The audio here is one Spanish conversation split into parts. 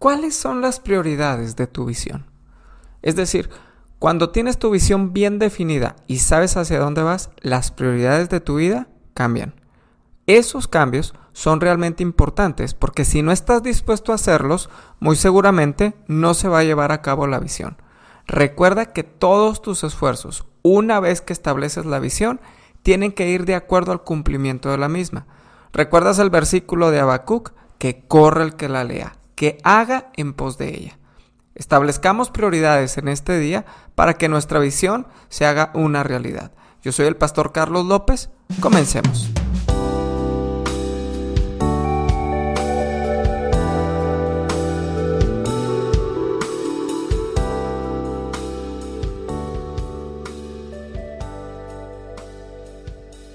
¿cuáles son las prioridades de tu visión? Es decir, cuando tienes tu visión bien definida y sabes hacia dónde vas, las prioridades de tu vida cambian. Esos cambios son realmente importantes porque si no estás dispuesto a hacerlos, muy seguramente no se va a llevar a cabo la visión. Recuerda que todos tus esfuerzos, una vez que estableces la visión, tienen que ir de acuerdo al cumplimiento de la misma. ¿Recuerdas el versículo de Habacuc? Que corre el que la lea, que haga en pos de ella. Establezcamos prioridades en este día para que nuestra visión se haga una realidad. Yo soy el pastor Carlos López. Comencemos.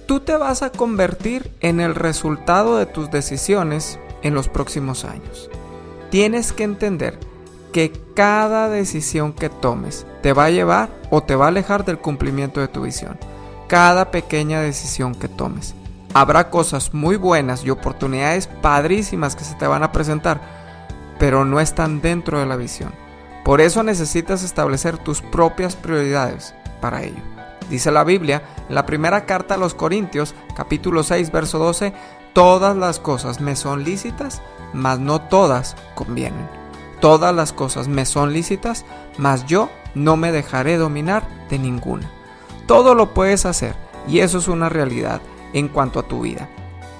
Tú te vas a convertir en el resultado de tus decisiones en los próximos años. Tienes que entender que cada decisión que tomes te va a llevar o te va a alejar del cumplimiento de tu visión. Cada pequeña decisión que tomes. Habrá cosas muy buenas y oportunidades padrísimas que se te van a presentar, pero no están dentro de la visión. Por eso necesitas establecer tus propias prioridades para ello. Dice la Biblia en la primera carta a los Corintios, capítulo 6, verso 12, todas las cosas me son lícitas, mas no todas convienen. Todas las cosas me son lícitas, mas yo no me dejaré dominar de ninguna. Todo lo puedes hacer y eso es una realidad en cuanto a tu vida.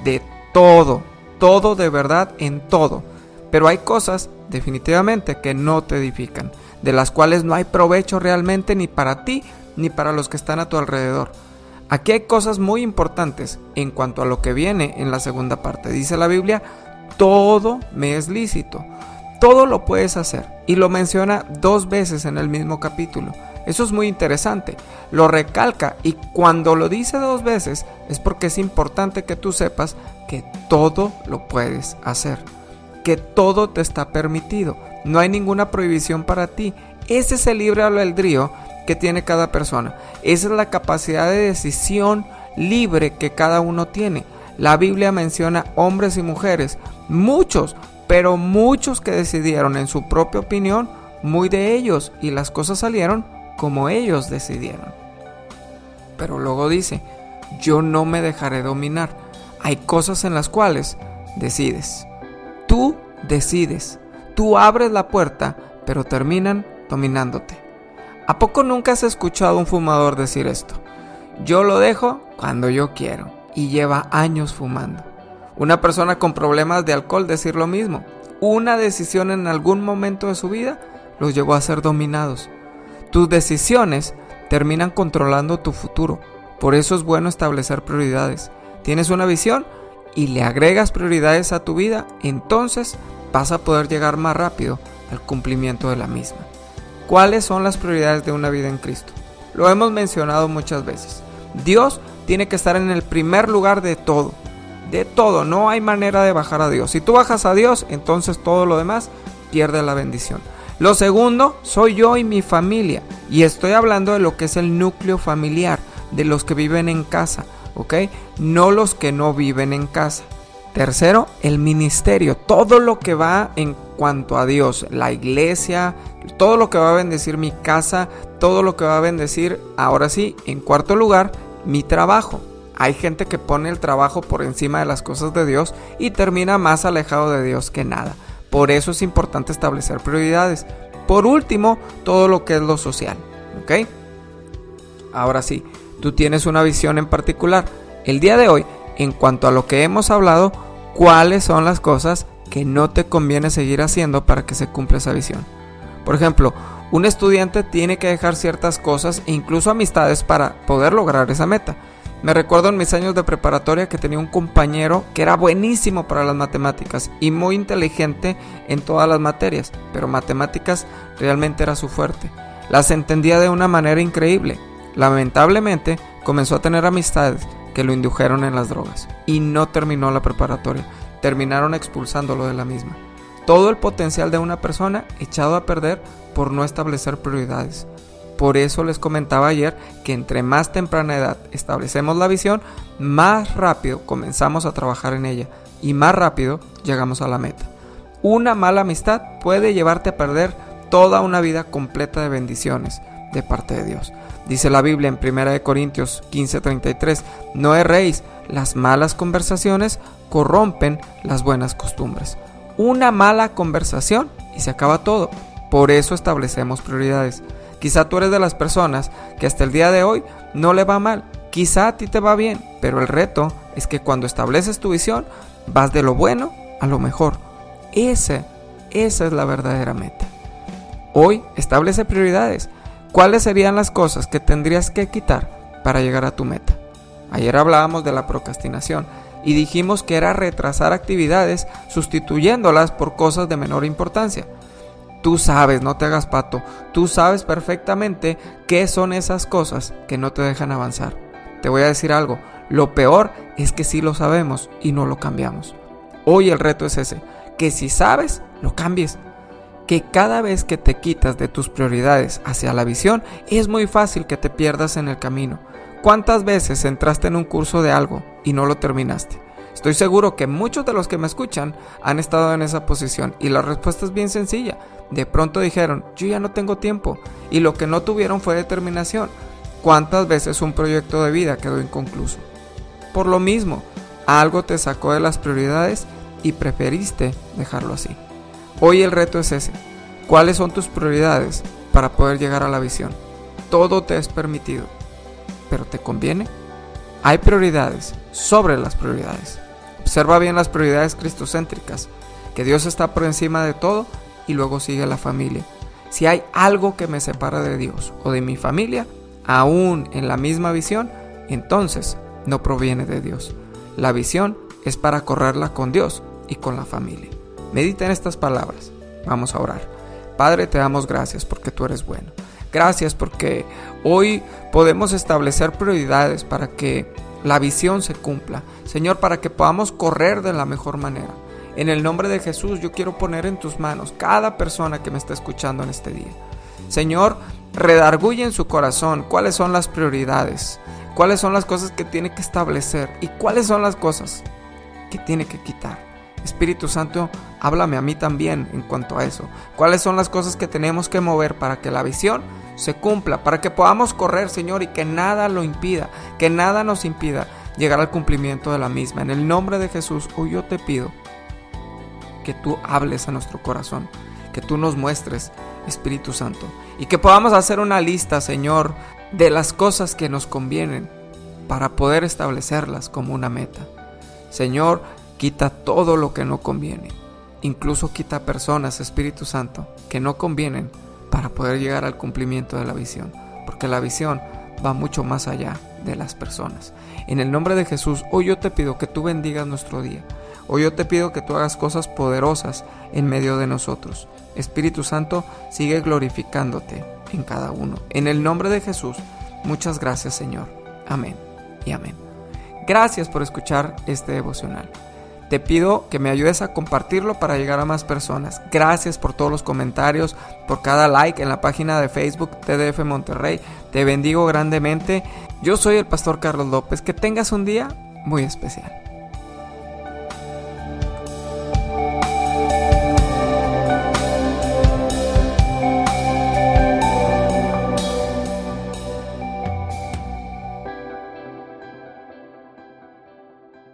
De todo, todo de verdad en todo. Pero hay cosas definitivamente que no te edifican, de las cuales no hay provecho realmente ni para ti ni para los que están a tu alrededor. Aquí hay cosas muy importantes en cuanto a lo que viene en la segunda parte. Dice la Biblia, todo me es lícito, todo lo puedes hacer. Y lo menciona dos veces en el mismo capítulo. Eso es muy interesante. Lo recalca y cuando lo dice dos veces es porque es importante que tú sepas que todo lo puedes hacer. Que todo te está permitido. No hay ninguna prohibición para ti. Ese es el libre albedrío que tiene cada persona. Esa es la capacidad de decisión libre que cada uno tiene. La Biblia menciona hombres y mujeres, muchos, pero muchos que decidieron en su propia opinión, muy de ellos, y las cosas salieron como ellos decidieron. Pero luego dice, yo no me dejaré dominar. Hay cosas en las cuales decides. Tú decides. Tú abres la puerta, pero terminan dominándote. ¿A poco nunca has escuchado a un fumador decir esto? Yo lo dejo cuando yo quiero y lleva años fumando. Una persona con problemas de alcohol decir lo mismo. Una decisión en algún momento de su vida los llevó a ser dominados. Tus decisiones terminan controlando tu futuro. Por eso es bueno establecer prioridades. Tienes una visión y le agregas prioridades a tu vida, entonces vas a poder llegar más rápido al cumplimiento de la misma. ¿Cuáles son las prioridades de una vida en Cristo? Lo hemos mencionado muchas veces. Dios tiene que estar en el primer lugar de todo. De todo, no hay manera de bajar a Dios. Si tú bajas a Dios, entonces todo lo demás pierde la bendición. Lo segundo, soy yo y mi familia. Y estoy hablando de lo que es el núcleo familiar, de los que viven en casa, ¿ok? No los que no viven en casa. Tercero, el ministerio, todo lo que va en cuanto a Dios, la iglesia, todo lo que va a bendecir mi casa, todo lo que va a bendecir, ahora sí, en cuarto lugar, mi trabajo. Hay gente que pone el trabajo por encima de las cosas de Dios y termina más alejado de Dios que nada. Por eso es importante establecer prioridades. Por último, todo lo que es lo social. ¿Ok? Ahora sí, tú tienes una visión en particular. El día de hoy, en cuanto a lo que hemos hablado, cuáles son las cosas que no te conviene seguir haciendo para que se cumpla esa visión. Por ejemplo, un estudiante tiene que dejar ciertas cosas e incluso amistades para poder lograr esa meta. Me recuerdo en mis años de preparatoria que tenía un compañero que era buenísimo para las matemáticas y muy inteligente en todas las materias, pero matemáticas realmente era su fuerte. Las entendía de una manera increíble. Lamentablemente comenzó a tener amistades que lo indujeron en las drogas y no terminó la preparatoria. Terminaron expulsándolo de la misma. Todo el potencial de una persona echado a perder por no establecer prioridades. Por eso les comentaba ayer que entre más temprana edad establecemos la visión, más rápido comenzamos a trabajar en ella y más rápido llegamos a la meta. Una mala amistad puede llevarte a perder toda una vida completa de bendiciones de parte de Dios. Dice la Biblia en 1 Corintios 15:33, no erréis, las malas conversaciones corrompen las buenas costumbres. Una mala conversación y se acaba todo. Por eso establecemos prioridades. Quizá tú eres de las personas que hasta el día de hoy no le va mal. Quizá a ti te va bien, pero el reto es que cuando estableces tu visión, vas de lo bueno a lo mejor. Ese, esa es la verdadera meta. Hoy establece prioridades. ¿Cuáles serían las cosas que tendrías que quitar para llegar a tu meta? Ayer hablábamos de la procrastinación y dijimos que era retrasar actividades sustituyéndolas por cosas de menor importancia. Tú sabes, no te hagas pato, tú sabes perfectamente qué son esas cosas que no te dejan avanzar. Te voy a decir algo, lo peor es que sí lo sabemos y no lo cambiamos. Hoy el reto es ese, que si sabes, lo cambies que cada vez que te quitas de tus prioridades hacia la visión, es muy fácil que te pierdas en el camino. ¿Cuántas veces entraste en un curso de algo y no lo terminaste? Estoy seguro que muchos de los que me escuchan han estado en esa posición y la respuesta es bien sencilla. De pronto dijeron, yo ya no tengo tiempo y lo que no tuvieron fue determinación. ¿Cuántas veces un proyecto de vida quedó inconcluso? Por lo mismo, algo te sacó de las prioridades y preferiste dejarlo así. Hoy el reto es ese. ¿Cuáles son tus prioridades para poder llegar a la visión? Todo te es permitido, pero ¿te conviene? Hay prioridades sobre las prioridades. Observa bien las prioridades cristocéntricas, que Dios está por encima de todo y luego sigue la familia. Si hay algo que me separa de Dios o de mi familia, aún en la misma visión, entonces no proviene de Dios. La visión es para correrla con Dios y con la familia. Medita en estas palabras. Vamos a orar. Padre, te damos gracias porque tú eres bueno. Gracias porque hoy podemos establecer prioridades para que la visión se cumpla. Señor, para que podamos correr de la mejor manera. En el nombre de Jesús yo quiero poner en tus manos cada persona que me está escuchando en este día. Señor, redarguye en su corazón cuáles son las prioridades, cuáles son las cosas que tiene que establecer y cuáles son las cosas que tiene que quitar. Espíritu Santo, háblame a mí también en cuanto a eso. ¿Cuáles son las cosas que tenemos que mover para que la visión se cumpla, para que podamos correr, Señor, y que nada lo impida, que nada nos impida llegar al cumplimiento de la misma? En el nombre de Jesús, hoy yo te pido que tú hables a nuestro corazón, que tú nos muestres, Espíritu Santo, y que podamos hacer una lista, Señor, de las cosas que nos convienen para poder establecerlas como una meta. Señor, Quita todo lo que no conviene. Incluso quita personas, Espíritu Santo, que no convienen para poder llegar al cumplimiento de la visión. Porque la visión va mucho más allá de las personas. En el nombre de Jesús, hoy yo te pido que tú bendigas nuestro día. Hoy yo te pido que tú hagas cosas poderosas en medio de nosotros. Espíritu Santo, sigue glorificándote en cada uno. En el nombre de Jesús, muchas gracias Señor. Amén y amén. Gracias por escuchar este devocional. Te pido que me ayudes a compartirlo para llegar a más personas. Gracias por todos los comentarios, por cada like en la página de Facebook TDF Monterrey. Te bendigo grandemente. Yo soy el pastor Carlos López. Que tengas un día muy especial.